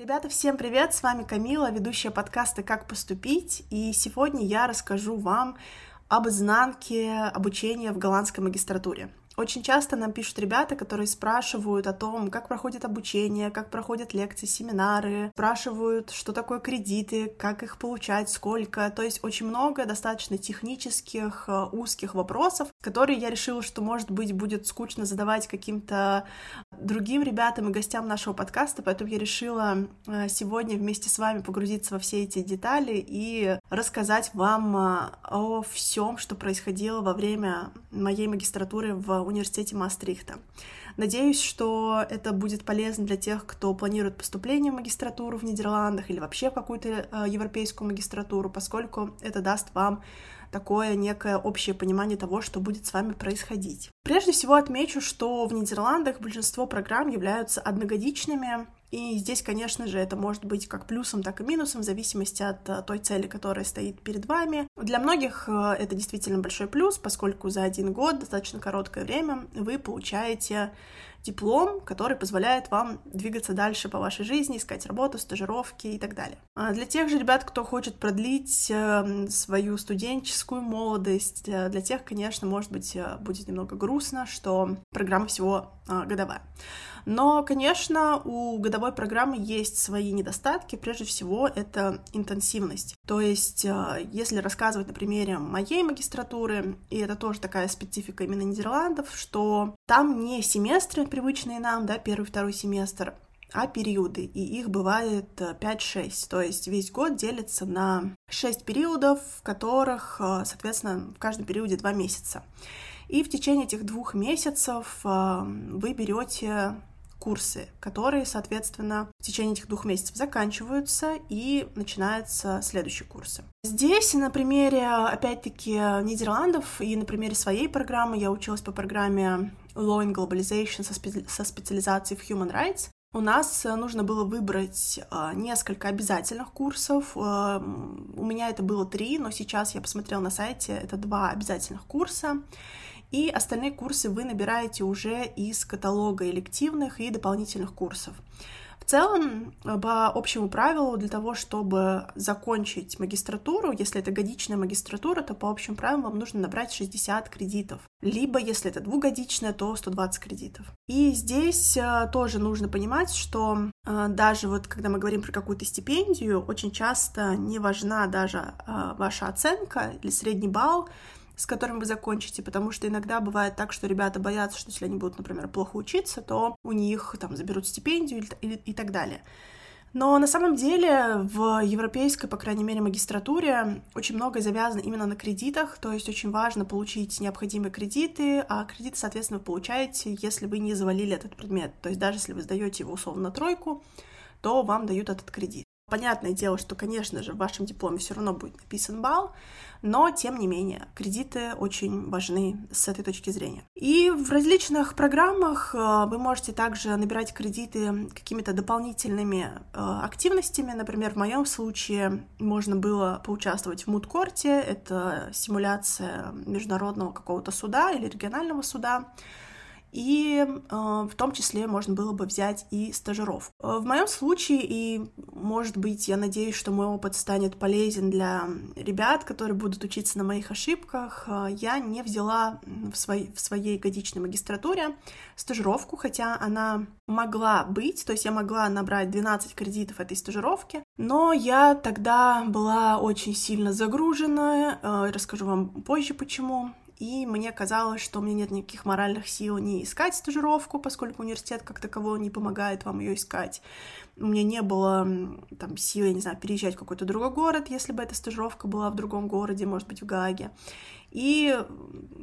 Ребята, всем привет! С вами Камила, ведущая подкаста «Как поступить», и сегодня я расскажу вам об изнанке обучения в голландской магистратуре. Очень часто нам пишут ребята, которые спрашивают о том, как проходит обучение, как проходят лекции, семинары, спрашивают, что такое кредиты, как их получать, сколько. То есть очень много достаточно технических, э, узких вопросов, которые я решила, что, может быть, будет скучно задавать каким-то другим ребятам и гостям нашего подкаста, поэтому я решила э, сегодня вместе с вами погрузиться во все эти детали и рассказать вам э, о всем, что происходило во время моей магистратуры в университете Мастрихта. Надеюсь, что это будет полезно для тех, кто планирует поступление в магистратуру в Нидерландах или вообще в какую-то э, европейскую магистратуру, поскольку это даст вам такое некое общее понимание того, что будет с вами происходить. Прежде всего отмечу, что в Нидерландах большинство программ являются одногодичными, и здесь, конечно же, это может быть как плюсом, так и минусом, в зависимости от э, той цели, которая стоит перед вами. Для многих э, это действительно большой плюс, поскольку за один год, достаточно короткое время, вы получаете диплом, который позволяет вам двигаться дальше по вашей жизни, искать работу, стажировки и так далее. А для тех же ребят, кто хочет продлить э, свою студенческую молодость, для тех, конечно, может быть, будет немного грустно, что программа всего годовая. Но, конечно, у годовой программы есть свои недостатки. Прежде всего, это интенсивность. То есть, э, если рассказывать на примере моей магистратуры, и это тоже такая специфика именно Нидерландов, что там не семестры привычные нам, да, первый, второй семестр, а периоды, и их бывает 5-6, э, то есть весь год делится на 6 периодов, в которых, э, соответственно, в каждом периоде 2 месяца. И в течение этих двух месяцев вы берете курсы, которые, соответственно, в течение этих двух месяцев заканчиваются и начинаются следующие курсы. Здесь на примере, опять-таки, Нидерландов и на примере своей программы я училась по программе Law and Globalization со, спе- со специализацией в Human Rights. У нас нужно было выбрать э, несколько обязательных курсов. Э, у меня это было три, но сейчас я посмотрела на сайте, это два обязательных курса. И остальные курсы вы набираете уже из каталога элективных и дополнительных курсов. В целом, по общему правилу, для того, чтобы закончить магистратуру, если это годичная магистратура, то по общим правилам вам нужно набрать 60 кредитов. Либо, если это двухгодичная, то 120 кредитов. И здесь э, тоже нужно понимать, что э, даже вот когда мы говорим про какую-то стипендию, очень часто не важна даже э, ваша оценка или средний балл, с которым вы закончите, потому что иногда бывает так, что ребята боятся, что если они будут, например, плохо учиться, то у них там заберут стипендию и, и, так далее. Но на самом деле в европейской, по крайней мере, магистратуре очень многое завязано именно на кредитах, то есть очень важно получить необходимые кредиты, а кредиты, соответственно, вы получаете, если вы не завалили этот предмет. То есть даже если вы сдаете его условно на тройку, то вам дают этот кредит. Понятное дело, что, конечно же, в вашем дипломе все равно будет написан балл, но, тем не менее, кредиты очень важны с этой точки зрения. И в различных программах э, вы можете также набирать кредиты какими-то дополнительными э, активностями. Например, в моем случае можно было поучаствовать в мудкорте, это симуляция международного какого-то суда или регионального суда и э, в том числе можно было бы взять и стажировку. Э, в моем случае, и, может быть, я надеюсь, что мой опыт станет полезен для ребят, которые будут учиться на моих ошибках, э, я не взяла в, своей, в своей годичной магистратуре стажировку, хотя она могла быть, то есть я могла набрать 12 кредитов этой стажировки, но я тогда была очень сильно загружена, э, расскажу вам позже почему, и мне казалось, что у меня нет никаких моральных сил не искать стажировку, поскольку университет как таковой не помогает вам ее искать. У меня не было там сил, я не знаю, переезжать в какой-то другой город, если бы эта стажировка была в другом городе, может быть, в Гааге. И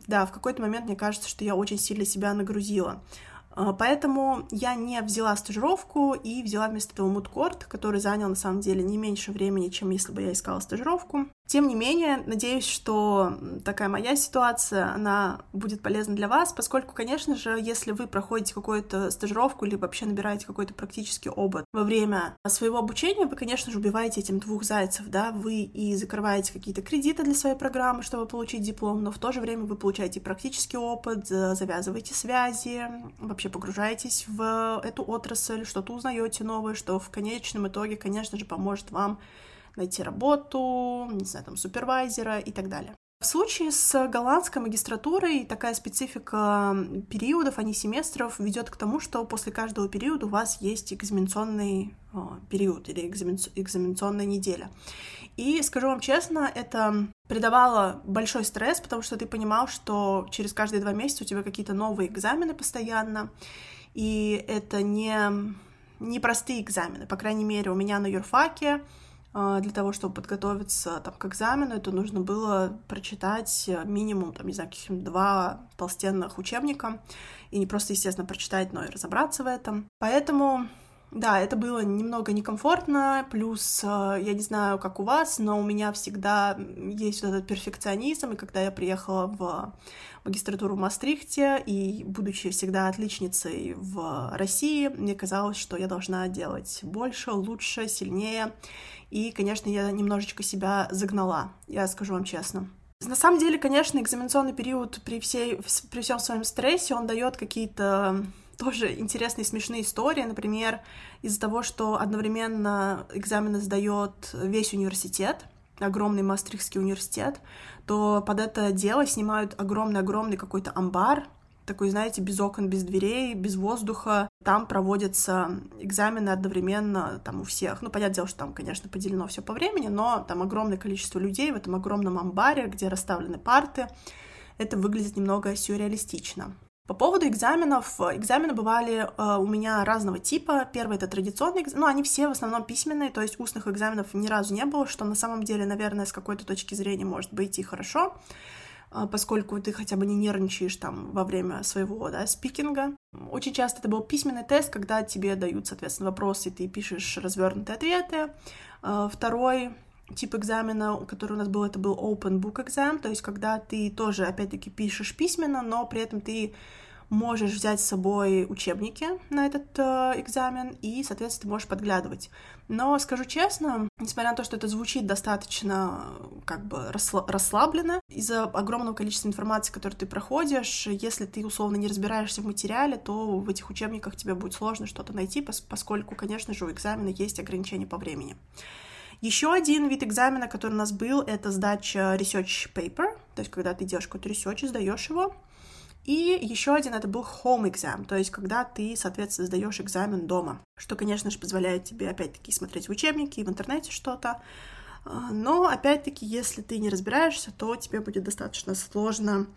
да, в какой-то момент мне кажется, что я очень сильно себя нагрузила. А, поэтому я не взяла стажировку и взяла вместо этого мудкорт, который занял на самом деле не меньше времени, чем если бы я искала стажировку. Тем не менее, надеюсь, что такая моя ситуация, она будет полезна для вас, поскольку, конечно же, если вы проходите какую-то стажировку или вообще набираете какой-то практический опыт во время своего обучения, вы, конечно же, убиваете этим двух зайцев, да, вы и закрываете какие-то кредиты для своей программы, чтобы получить диплом, но в то же время вы получаете практический опыт, завязываете связи, вообще погружаетесь в эту отрасль, что-то узнаете новое, что в конечном итоге, конечно же, поможет вам найти работу, не знаю, там, супервайзера и так далее. В случае с голландской магистратурой такая специфика периодов, а не семестров, ведет к тому, что после каждого периода у вас есть экзаменационный период или экзаменационная неделя. И скажу вам честно, это придавало большой стресс, потому что ты понимал, что через каждые два месяца у тебя какие-то новые экзамены постоянно, и это не, не простые экзамены. По крайней мере, у меня на юрфаке а, для того, чтобы подготовиться там, к экзамену, это нужно было прочитать э, минимум, там, не знаю, каких два толстенных учебника, и не просто, естественно, прочитать, но и разобраться в этом. Поэтому да, это было немного некомфортно, плюс, э, я не знаю, как у вас, но у меня всегда есть вот этот перфекционизм, и когда я приехала в магистратуру в Мастрихте, и будучи всегда отличницей в России, мне казалось, что я должна делать больше, лучше, сильнее, и, конечно, я немножечко себя загнала, я скажу вам честно. На самом деле, конечно, экзаменационный период при, всей, при всем своем стрессе, он дает какие-то тоже интересные смешные истории. Например, из-за того, что одновременно экзамены сдает весь университет, огромный Мастрихский университет, то под это дело снимают огромный-огромный какой-то амбар, такой, знаете, без окон, без дверей, без воздуха. Там проводятся экзамены одновременно там у всех. Ну, понятное дело, что там, конечно, поделено все по времени, но там огромное количество людей в этом огромном амбаре, где расставлены парты. Это выглядит немного сюрреалистично. По поводу экзаменов. Экзамены бывали э, у меня разного типа. Первый — это традиционный экзамен. Ну, они все в основном письменные, то есть устных экзаменов ни разу не было, что на самом деле, наверное, с какой-то точки зрения может быть и хорошо, э, поскольку ты хотя бы не нервничаешь там во время своего, да, спикинга. Очень часто это был письменный тест, когда тебе дают, соответственно, вопросы, и ты пишешь развернутые ответы. Э, второй тип экзамена, который у нас был, это был open book exam, то есть когда ты тоже, опять-таки, пишешь письменно, но при этом ты можешь взять с собой учебники на этот э, экзамен и, соответственно, ты можешь подглядывать. Но скажу честно, несмотря на то, что это звучит достаточно как бы расслабленно, из-за огромного количества информации, которую ты проходишь, если ты условно не разбираешься в материале, то в этих учебниках тебе будет сложно что-то найти, поскольку, конечно же, у экзамена есть ограничения по времени. Еще один вид экзамена, который у нас был, это сдача research paper, то есть когда ты делаешь какой-то research сдаешь его. И еще один это был home exam, то есть когда ты, соответственно, сдаешь экзамен дома, что, конечно же, позволяет тебе, опять-таки, смотреть в учебники, в интернете что-то. А, но, опять-таки, если ты не разбираешься, то тебе будет достаточно сложно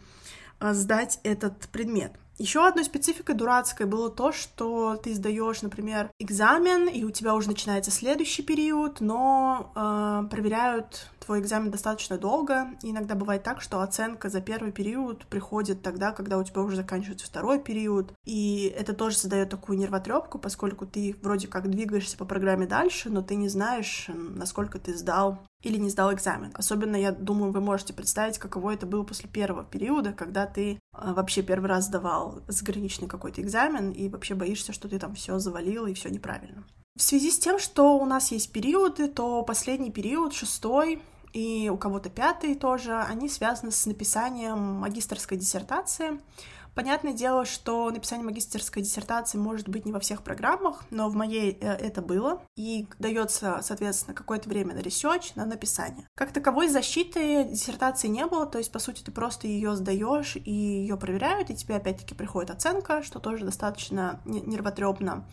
а, сдать этот предмет. Еще одной спецификой дурацкой было то, что ты сдаешь, например, экзамен, и у тебя уже начинается следующий период, но э, проверяют твой экзамен достаточно долго. И иногда бывает так, что оценка за первый период приходит тогда, когда у тебя уже заканчивается второй период. И это тоже создает такую нервотрепку, поскольку ты вроде как двигаешься по программе дальше, но ты не знаешь, насколько ты сдал или не сдал экзамен. Особенно, я думаю, вы можете представить, каково это было после первого периода, когда ты э, вообще первый раз сдавал заграничный какой-то экзамен и вообще боишься, что ты там все завалил и все неправильно. В связи с тем, что у нас есть периоды, то последний период, шестой, и у кого-то пятый тоже, они связаны с написанием магистрской диссертации. Понятное дело, что написание магистерской диссертации может быть не во всех программах, но в моей э, это было, и дается, соответственно, какое-то время на research, на написание. Как таковой защиты диссертации не было, то есть, по сути, ты просто ее сдаешь и ее проверяют, и тебе опять-таки приходит оценка, что тоже достаточно нервотрепно.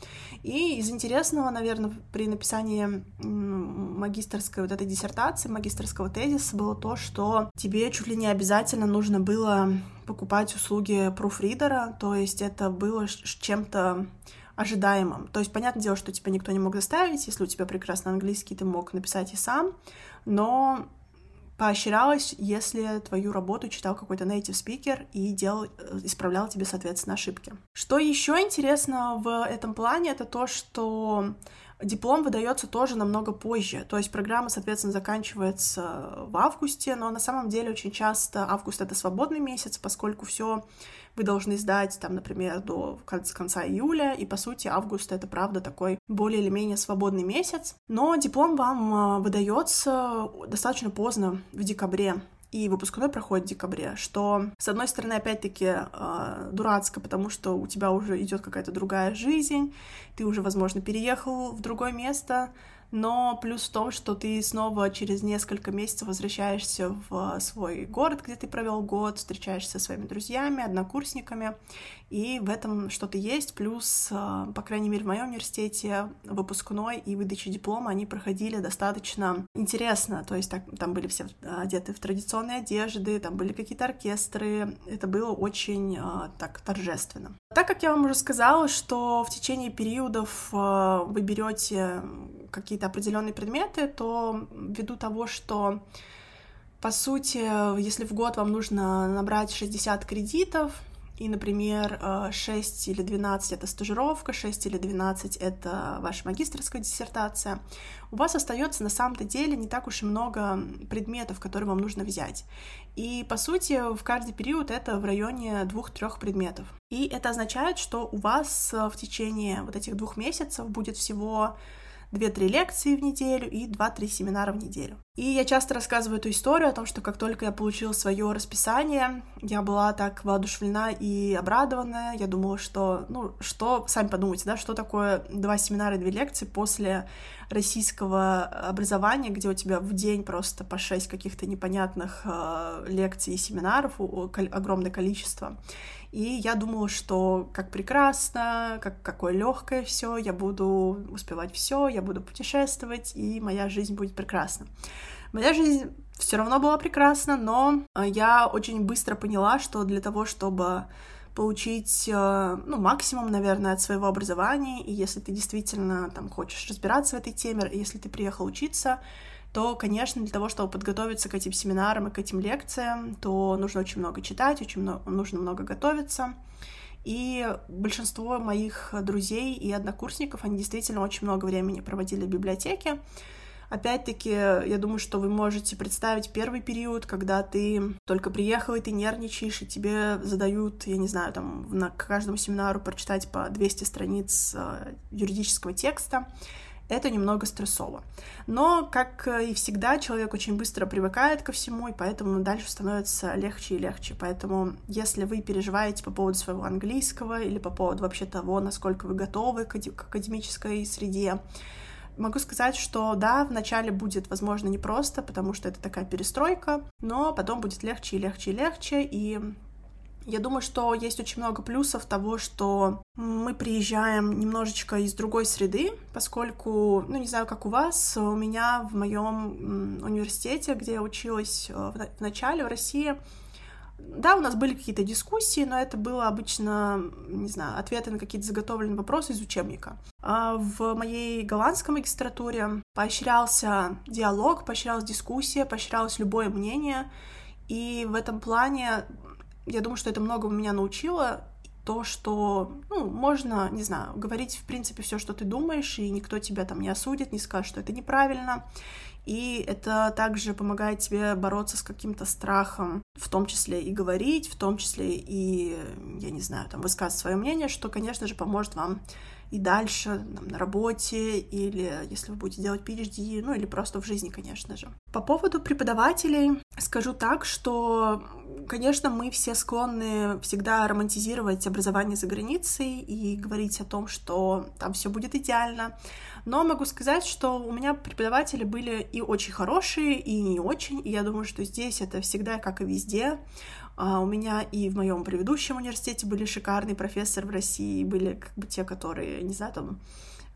И из интересного, наверное, при написании магистрской вот этой диссертации, магистрского тезиса было то, что тебе чуть ли не обязательно нужно было покупать услуги пруфридера, то есть это было чем-то ожидаемым. То есть, понятное дело, что тебя никто не мог заставить, если у тебя прекрасный английский, ты мог написать и сам, но поощрялось, если твою работу читал какой-то native speaker и делал, э, исправлял тебе, соответственно, ошибки. Что еще интересно в этом плане, это то, что Диплом выдается тоже намного позже, то есть программа, соответственно, заканчивается в августе, но на самом деле очень часто август — это свободный месяц, поскольку все вы должны сдать, там, например, до конца июля, и, по сути, август — это, правда, такой более или менее свободный месяц. Но диплом вам а, выдается достаточно поздно, в декабре, и выпускной проходит в декабре, что, с одной стороны, опять-таки э, дурацко, потому что у тебя уже идет какая-то другая жизнь, ты уже, возможно, переехал в другое место, но плюс в том, что ты снова через несколько месяцев возвращаешься в свой город, где ты провел год, встречаешься со своими друзьями, однокурсниками, и в этом что-то есть. Плюс, а, по крайней мере, в моем университете выпускной и выдача диплома, они проходили достаточно интересно, то есть так, там были все одеты в традиционные одежды, там были какие-то оркестры, это было очень так торжественно. Так как я вам уже сказала, что в течение периодов вы берете какие-то определенные предметы, то ввиду того, что по сути, если в год вам нужно набрать 60 кредитов, и, например, 6 или 12 — это стажировка, 6 или 12 — это ваша магистрская диссертация, у вас остается на самом-то деле не так уж и много предметов, которые вам нужно взять. И, по сути, в каждый период это в районе двух-трех предметов. И это означает, что у вас в течение вот этих двух месяцев будет всего 2-3 лекции в неделю и 2-3 семинара в неделю. И я часто рассказываю эту историю о том, что как только я получила свое расписание, я была так воодушевлена и обрадована. Я думала, что, ну, что, сами подумайте, да, что такое два семинара и две лекции после российского образования, где у тебя в день просто по шесть каких-то непонятных э, лекций и семинаров, огромное количество. И я думала, что как прекрасно, как какое легкое все, я буду успевать все, я буду путешествовать, и моя жизнь будет прекрасна. Моя жизнь все равно была прекрасна, но э, я очень быстро поняла, что для того, чтобы получить, э, ну, максимум, наверное, от своего образования, и если ты действительно там хочешь разбираться в этой теме, если ты приехал учиться, то, конечно, для того, чтобы подготовиться к этим семинарам и к этим лекциям, то нужно очень много читать, очень много, нужно много готовиться. И большинство моих друзей и однокурсников, они действительно очень много времени проводили в библиотеке. Опять-таки, я думаю, что вы можете представить первый период, когда ты только приехал, и ты нервничаешь, и тебе задают, я не знаю, там, на каждому семинару прочитать по 200 страниц э, юридического текста это немного стрессово. Но, как и всегда, человек очень быстро привыкает ко всему, и поэтому дальше становится легче и легче. Поэтому, если вы переживаете по поводу своего английского или по поводу вообще того, насколько вы готовы к академической среде, Могу сказать, что да, вначале будет, возможно, непросто, потому что это такая перестройка, но потом будет легче и легче и легче, и я думаю, что есть очень много плюсов того, что мы приезжаем немножечко из другой среды, поскольку, ну, не знаю, как у вас, у меня в моем университете, где я училась э, в начале в России, да, у нас были какие-то дискуссии, но это было обычно, не знаю, ответы на какие-то заготовленные вопросы из учебника. А в моей голландской магистратуре поощрялся диалог, поощрялась дискуссия, поощрялось любое мнение, и в этом плане я думаю, что это многому меня научило. То, что, ну, можно, не знаю, говорить, в принципе, все, что ты думаешь, и никто тебя там не осудит, не скажет, что это неправильно. И это также помогает тебе бороться с каким-то страхом, в том числе и говорить, в том числе и, я не знаю, там, высказывать свое мнение, что, конечно же, поможет вам и дальше там, на работе, или если вы будете делать PhD, ну или просто в жизни, конечно же. По поводу преподавателей скажу так, что, конечно, мы все склонны всегда романтизировать образование за границей и говорить о том, что там все будет идеально. Но могу сказать, что у меня преподаватели были и очень хорошие, и не очень. И я думаю, что здесь это всегда, как и везде, а, у меня и в моем предыдущем университете были шикарные профессоры в России, были как бы те, которые, не знаю, там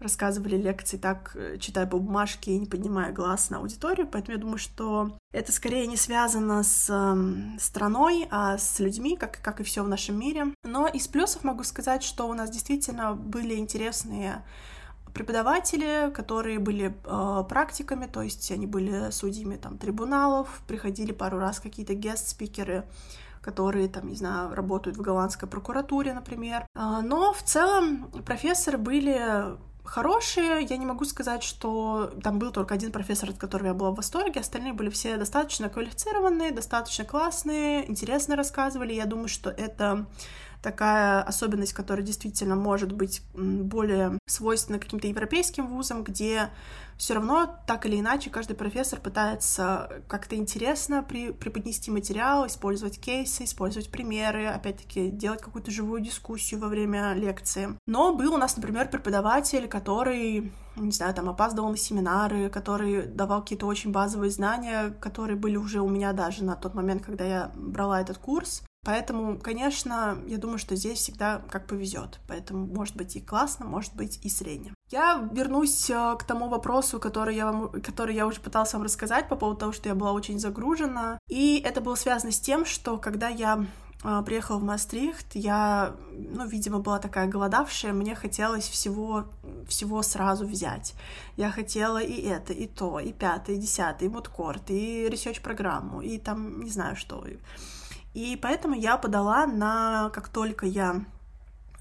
рассказывали лекции так, э, читая по бумажке и не поднимая глаз на аудиторию, поэтому я думаю, что это скорее не связано с э, страной, а с людьми, как, как и все в нашем мире. Но из плюсов могу сказать, что у нас действительно были интересные преподаватели, которые были э, практиками, то есть они были судьями там трибуналов, приходили пару раз какие-то гест-спикеры, которые, там, не знаю, работают в голландской прокуратуре, например. А, но в целом профессоры были хорошие. Я не могу сказать, что там был только один профессор, от которого я была в восторге. Остальные были все достаточно квалифицированные, достаточно классные, интересно рассказывали. Я думаю, что это такая особенность, которая действительно может быть более свойственна каким-то европейским вузам, где все равно так или иначе каждый профессор пытается как-то интересно при, преподнести материал, использовать кейсы, использовать примеры, опять-таки делать какую-то живую дискуссию во время лекции. Но был у нас, например, преподаватель, который не знаю, там опаздывал на семинары, который давал какие-то очень базовые знания, которые были уже у меня даже на тот момент, когда я брала этот курс. Поэтому, конечно, я думаю, что здесь всегда как повезет. Поэтому может быть и классно, может быть и средне. Я вернусь э, к тому вопросу, который я, вам, который я уже пыталась вам рассказать по поводу того, что я была очень загружена. И это было связано с тем, что когда я э, приехала в Мастрихт, я, ну, видимо, была такая голодавшая, мне хотелось всего, всего сразу взять. Я хотела и это, и то, и пятое, и десятое, и мудкорт, и ресерч-программу, и там, не знаю что. И поэтому я подала на, как только я,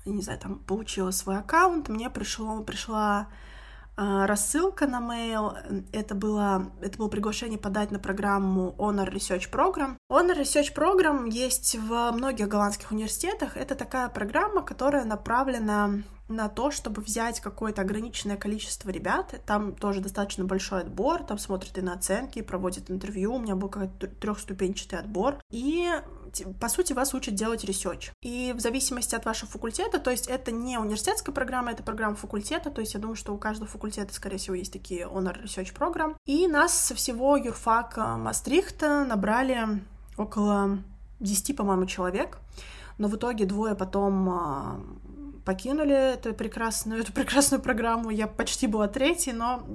не знаю, там получила свой аккаунт, мне пришло, пришла э, рассылка на mail. Это было, это было приглашение подать на программу Honor Research Program. Honor Research Program есть в многих голландских университетах. Это такая программа, которая направлена на то, чтобы взять какое-то ограниченное количество ребят. Там тоже достаточно большой отбор, там смотрят и на оценки, проводят интервью. У меня был какой-то трехступенчатый отбор. И по сути, вас учат делать research. И в зависимости от вашего факультета, то есть это не университетская программа, это программа факультета, то есть я думаю, что у каждого факультета, скорее всего, есть такие honor research программ. И нас со всего юрфака Мастрихта набрали около 10, по-моему, человек, но в итоге двое потом а, покинули эту прекрасную, эту прекрасную программу. Я почти была третьей, но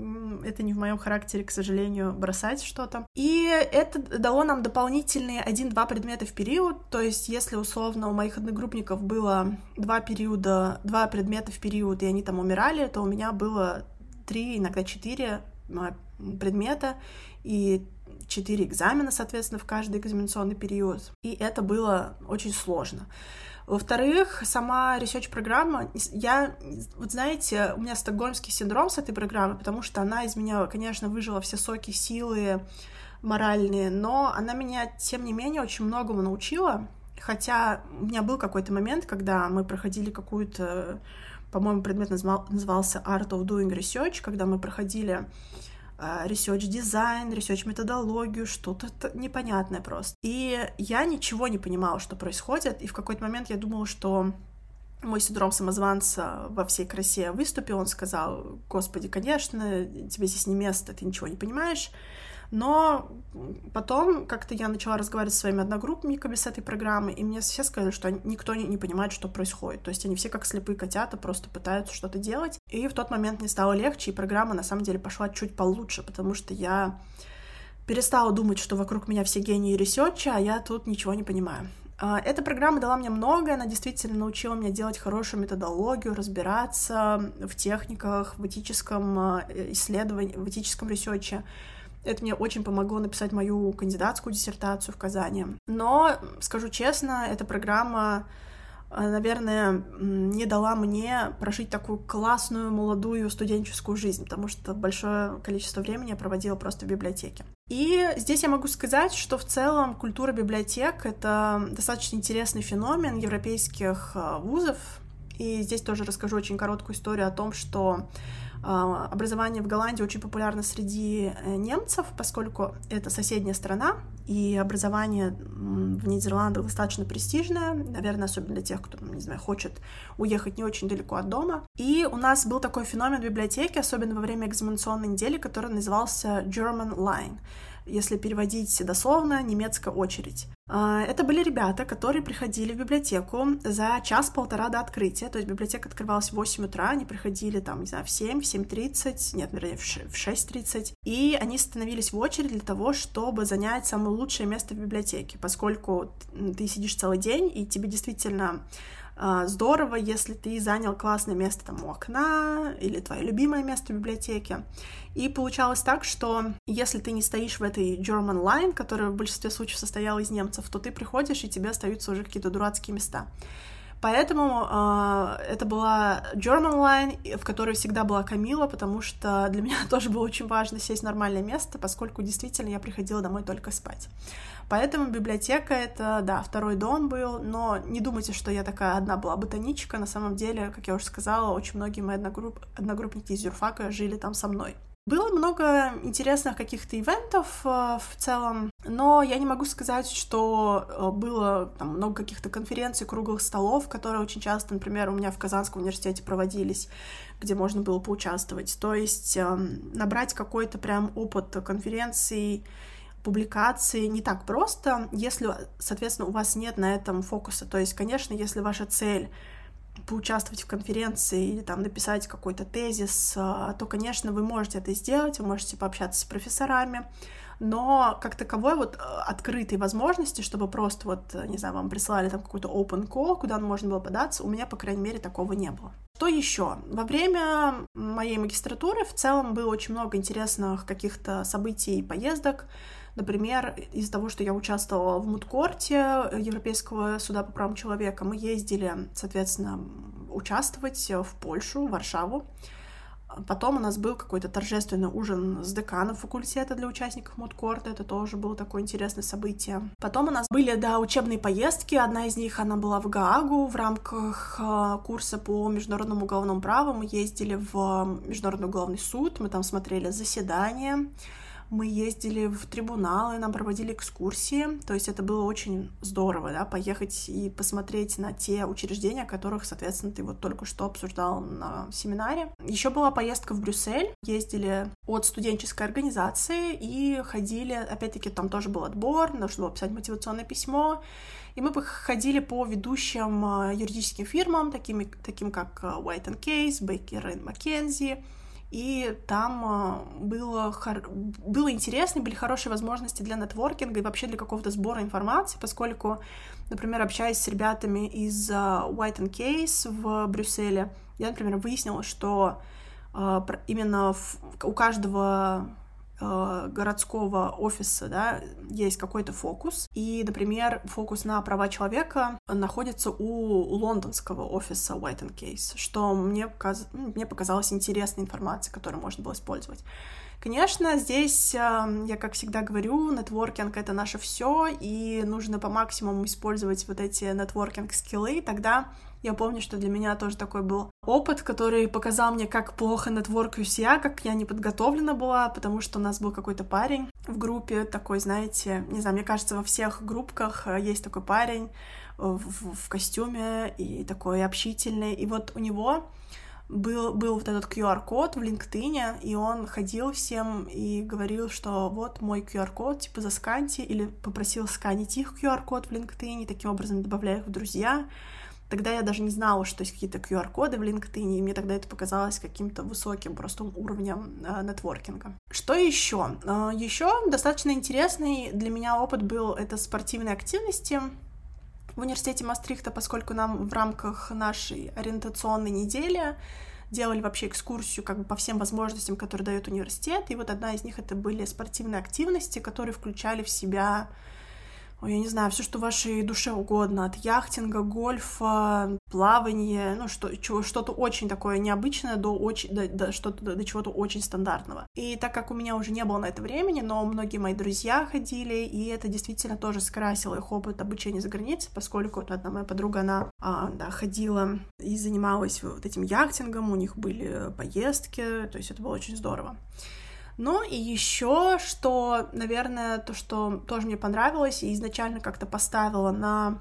это не в моем характере, к сожалению, бросать что-то. И это дало нам дополнительные один-два предмета в период. То есть, если условно у моих одногруппников было два периода, два предмета в период, и они там умирали, то у меня было три, иногда четыре а, предмета и четыре экзамена, соответственно, в каждый экзаменационный период. И это было очень сложно. Во-вторых, сама research-программа, я, вот знаете, у меня стокгольмский синдром с этой программой, потому что она из меня, конечно, выжила все соки, силы моральные, но она меня, тем не менее, очень многому научила, хотя у меня был какой-то момент, когда мы проходили какую-то, по-моему, предмет назывался Art of Doing Research, когда мы проходили research дизайн, research методологию, что-то непонятное просто. И я ничего не понимала, что происходит, и в какой-то момент я думала, что мой синдром самозванца во всей красе выступил, он сказал, господи, конечно, тебе здесь не место, ты ничего не понимаешь, но потом как-то я начала разговаривать со своими одногруппниками с этой программы, и мне все сказали, что никто не, понимает, что происходит. То есть они все как слепые котята просто пытаются что-то делать. И в тот момент мне стало легче, и программа на самом деле пошла чуть получше, потому что я перестала думать, что вокруг меня все гении research а, а я тут ничего не понимаю. А, эта программа дала мне многое, она действительно научила меня делать хорошую методологию, разбираться в техниках, в этическом а, исследовании, в этическом research е. Это мне очень помогло написать мою кандидатскую диссертацию в Казани. Но, скажу честно, эта программа э, наверное, не дала мне прожить такую классную молодую студенческую жизнь, потому что большое количество времени я проводила просто в библиотеке. И здесь я могу сказать, что в целом культура библиотек — это достаточно интересный феномен европейских э, вузов. И здесь тоже расскажу очень короткую историю о том, что а, образование в Голландии очень популярно среди э, немцев, поскольку это соседняя страна, и образование в Нидерландах достаточно престижное, наверное, особенно для тех, кто, не знаю, хочет уехать не очень далеко от дома. И у нас был такой феномен в библиотеке, особенно во время экзаменационной недели, который назывался German Line если переводить дословно, немецкая очередь. А, это были ребята, которые приходили в библиотеку за час-полтора до открытия, то есть библиотека открывалась в 8 утра, они приходили там, не знаю, в 7, в 7.30, нет, вернее, в 6.30, и они становились в очередь для того, чтобы занять самое лучшее место в библиотеке, поскольку ты сидишь целый день, и тебе действительно здорово, если ты занял классное место там у окна или твое любимое место в библиотеке. И получалось так, что если ты не стоишь в этой German line, которая в большинстве случаев состояла из немцев, то ты приходишь, и тебе остаются уже какие-то дурацкие места. Поэтому э, это была German Line, в которой всегда была Камила, потому что для меня тоже было очень важно сесть в нормальное место, поскольку действительно я приходила домой только спать. Поэтому библиотека — это, да, второй дом был, но не думайте, что я такая одна была ботаничка. На самом деле, как я уже сказала, очень многие мои одногрупп... одногруппники из юрфака жили там со мной. Было много интересных каких-то ивентов э, в целом, но я не могу сказать, что э, было там, много каких-то конференций, круглых столов, которые очень часто, например, у меня в Казанском университете проводились, где можно было поучаствовать. То есть э, набрать какой-то прям опыт конференций, публикации не так просто, если, соответственно, у вас нет на этом фокуса. То есть, конечно, если ваша цель поучаствовать в конференции или там написать какой-то тезис, а, то, конечно, вы можете это сделать, вы можете пообщаться с профессорами, но как таковой вот а, открытой возможности, чтобы просто вот, не знаю, вам прислали там какой-то open call, куда можно было податься, у меня, по крайней мере, такого не было. Что еще? Во время моей магистратуры в целом было очень много интересных каких-то событий и поездок. Например, из-за того, что я участвовала в мудкорте Европейского суда по правам человека, мы ездили, соответственно, участвовать в Польшу, в Варшаву. Потом у нас был какой-то торжественный ужин с деканом факультета для участников мудкорта. Это тоже было такое интересное событие. Потом у нас были, да, учебные поездки. Одна из них, она была в Гаагу в рамках э, курса по международному уголовному праву. Мы ездили в Международный уголовный суд, мы там смотрели заседания мы ездили в трибуналы, нам проводили экскурсии, то есть это было очень здорово, да, поехать и посмотреть на те учреждения, которых, соответственно, ты вот только что обсуждал на семинаре. Еще была поездка в Брюссель, ездили от студенческой организации и ходили, опять-таки, там тоже был отбор, нужно было писать мотивационное письмо, и мы ходили по ведущим а, юридическим фирмам, такими, таким как а, White Case, Baker McKenzie, и там а, было, было интересно, были хорошие возможности для нетворкинга и вообще для какого-то сбора информации, поскольку, например, общаясь с ребятами из а, White and Case в Брюсселе, я, например, выяснила, что а, именно у каждого городского офиса, да, есть какой-то фокус. И, например, фокус на права человека находится у лондонского офиса White and Case, что мне, показ... Ну, мне показалось интересной информацией, которую можно было использовать. Конечно, здесь, э, я как всегда говорю, нетворкинг — это наше все, и нужно по максимуму использовать вот эти нетворкинг-скиллы, тогда я помню, что для меня тоже такой был опыт, который показал мне, как плохо нетворкаюсь я, как я не подготовлена была, потому что у нас был какой-то парень в группе, такой, знаете, не знаю, мне кажется, во всех группках э, есть такой парень в, в костюме и такой общительный, и вот у него был, был вот этот QR-код в LinkedIn, и он ходил всем и говорил, что вот мой QR-код, типа засканьте, или попросил сканить их QR-код в LinkedIn, таким образом добавляя их в друзья. Тогда я даже не знала, что есть какие-то QR-коды в LinkedIn, и мне тогда это показалось каким-то высоким просто уровнем э, нетворкинга. Что еще? Э, еще достаточно интересный для меня опыт был это спортивные активности в университете Мастрихта, поскольку нам в рамках нашей ориентационной недели делали вообще экскурсию как бы по всем возможностям, которые дает университет, и вот одна из них это были спортивные активности, которые включали в себя ой, я не знаю, все, что вашей душе угодно, от яхтинга, гольфа, плавания, ну, что, что-то очень такое необычное до, очень, до, до, что-то, до чего-то очень стандартного. И так как у меня уже не было на это времени, но многие мои друзья ходили, и это действительно тоже скрасило их опыт обучения за границей, поскольку вот одна моя подруга, она а, да, ходила и занималась вот этим яхтингом, у них были поездки, то есть это было очень здорово. Ну и еще, что, наверное, то, что тоже мне понравилось и изначально как-то поставила на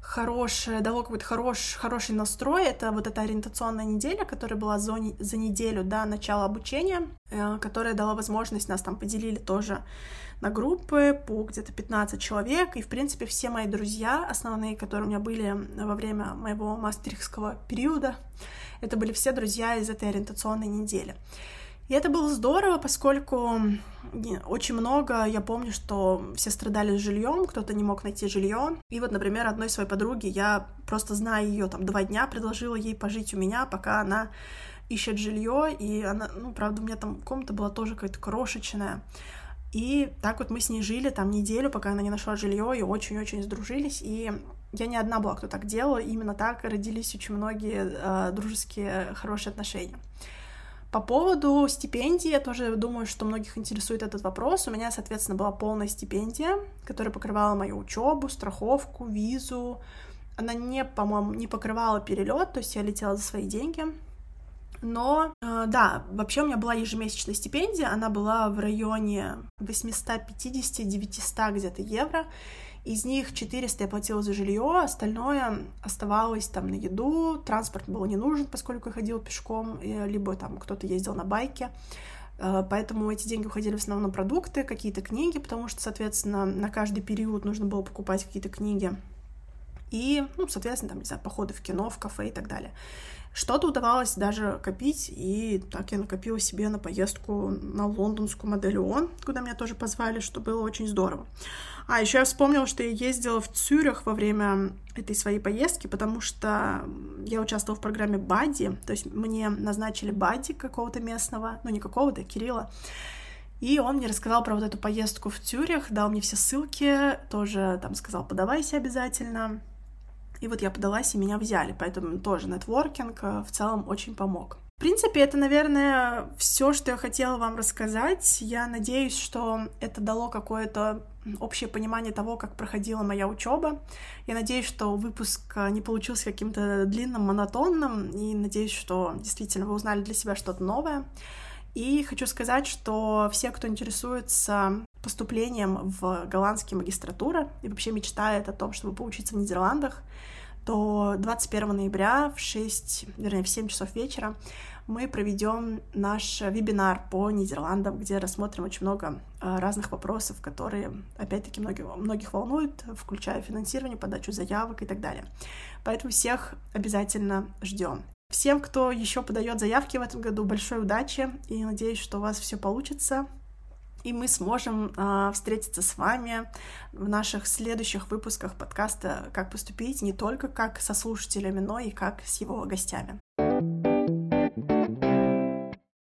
хорошее, дало какой-то хорош, хороший настрой. Это вот эта ориентационная неделя, которая была за, за неделю до начала обучения, э, которая дала возможность, нас там поделили тоже на группы по где-то 15 человек, и, в принципе, все мои друзья, основные, которые у меня были во время моего мастерского периода, это были все друзья из этой ориентационной недели. И это было здорово, поскольку очень много, я помню, что все страдали с жильем, кто-то не мог найти жилье. И вот, например, одной своей подруге я просто зная ее там два дня, предложила ей пожить у меня, пока она ищет жилье, и она, ну, правда, у меня там комната была тоже какая-то крошечная. И так вот мы с ней жили там неделю, пока она не нашла жилье, и очень-очень сдружились. И я не одна была, кто так делал. Именно так родились очень многие э, дружеские, хорошие отношения. По поводу стипендии, я тоже думаю, что многих интересует этот вопрос. У меня, соответственно, была полная стипендия, которая покрывала мою учебу, страховку, визу. Она не, по-моему, не покрывала перелет, то есть я летела за свои деньги. Но, э, да, вообще у меня была ежемесячная стипендия, она была в районе 850-900 где-то евро. Из них 400 я платила за жилье, остальное оставалось там на еду, транспорт был не нужен, поскольку я ходила пешком, либо там кто-то ездил на байке. Э, поэтому эти деньги уходили в основном на продукты, какие-то книги, потому что, соответственно, на каждый период нужно было покупать какие-то книги. И, ну, соответственно, там, не знаю, походы в кино, в кафе и так далее. Что-то удавалось даже копить, и так я накопила себе на поездку на лондонскую модель ООН, куда меня тоже позвали, что было очень здорово. А еще я вспомнила, что я ездила в Цюрих во время этой своей поездки, потому что я участвовала в программе Бадди, то есть мне назначили Бадди какого-то местного, ну не какого-то, а Кирилла, и он мне рассказал про вот эту поездку в Цюрих, дал мне все ссылки, тоже там сказал, подавайся обязательно. И вот я подалась, и меня взяли, поэтому тоже нетворкинг э, в целом очень помог. В принципе, это, наверное, все, что я хотела вам рассказать. Я надеюсь, что это дало какое-то общее понимание того, как проходила моя учеба. Я надеюсь, что выпуск э, не получился каким-то длинным, монотонным, и надеюсь, что действительно вы узнали для себя что-то новое. И хочу сказать, что все, кто интересуется поступлением в голландские магистратуры и вообще мечтает о том, чтобы поучиться в Нидерландах, то 21 ноября в 6, вернее, в 7 часов вечера мы проведем наш вебинар по Нидерландам, где рассмотрим очень много э, разных вопросов, которые, опять-таки, многих, многих волнуют, включая финансирование, подачу заявок и так далее. Поэтому всех обязательно ждем. Всем, кто еще подает заявки в этом году, большой удачи и надеюсь, что у вас все получится и мы сможем э, встретиться с вами в наших следующих выпусках подкаста «Как поступить» не только как со слушателями, но и как с его гостями.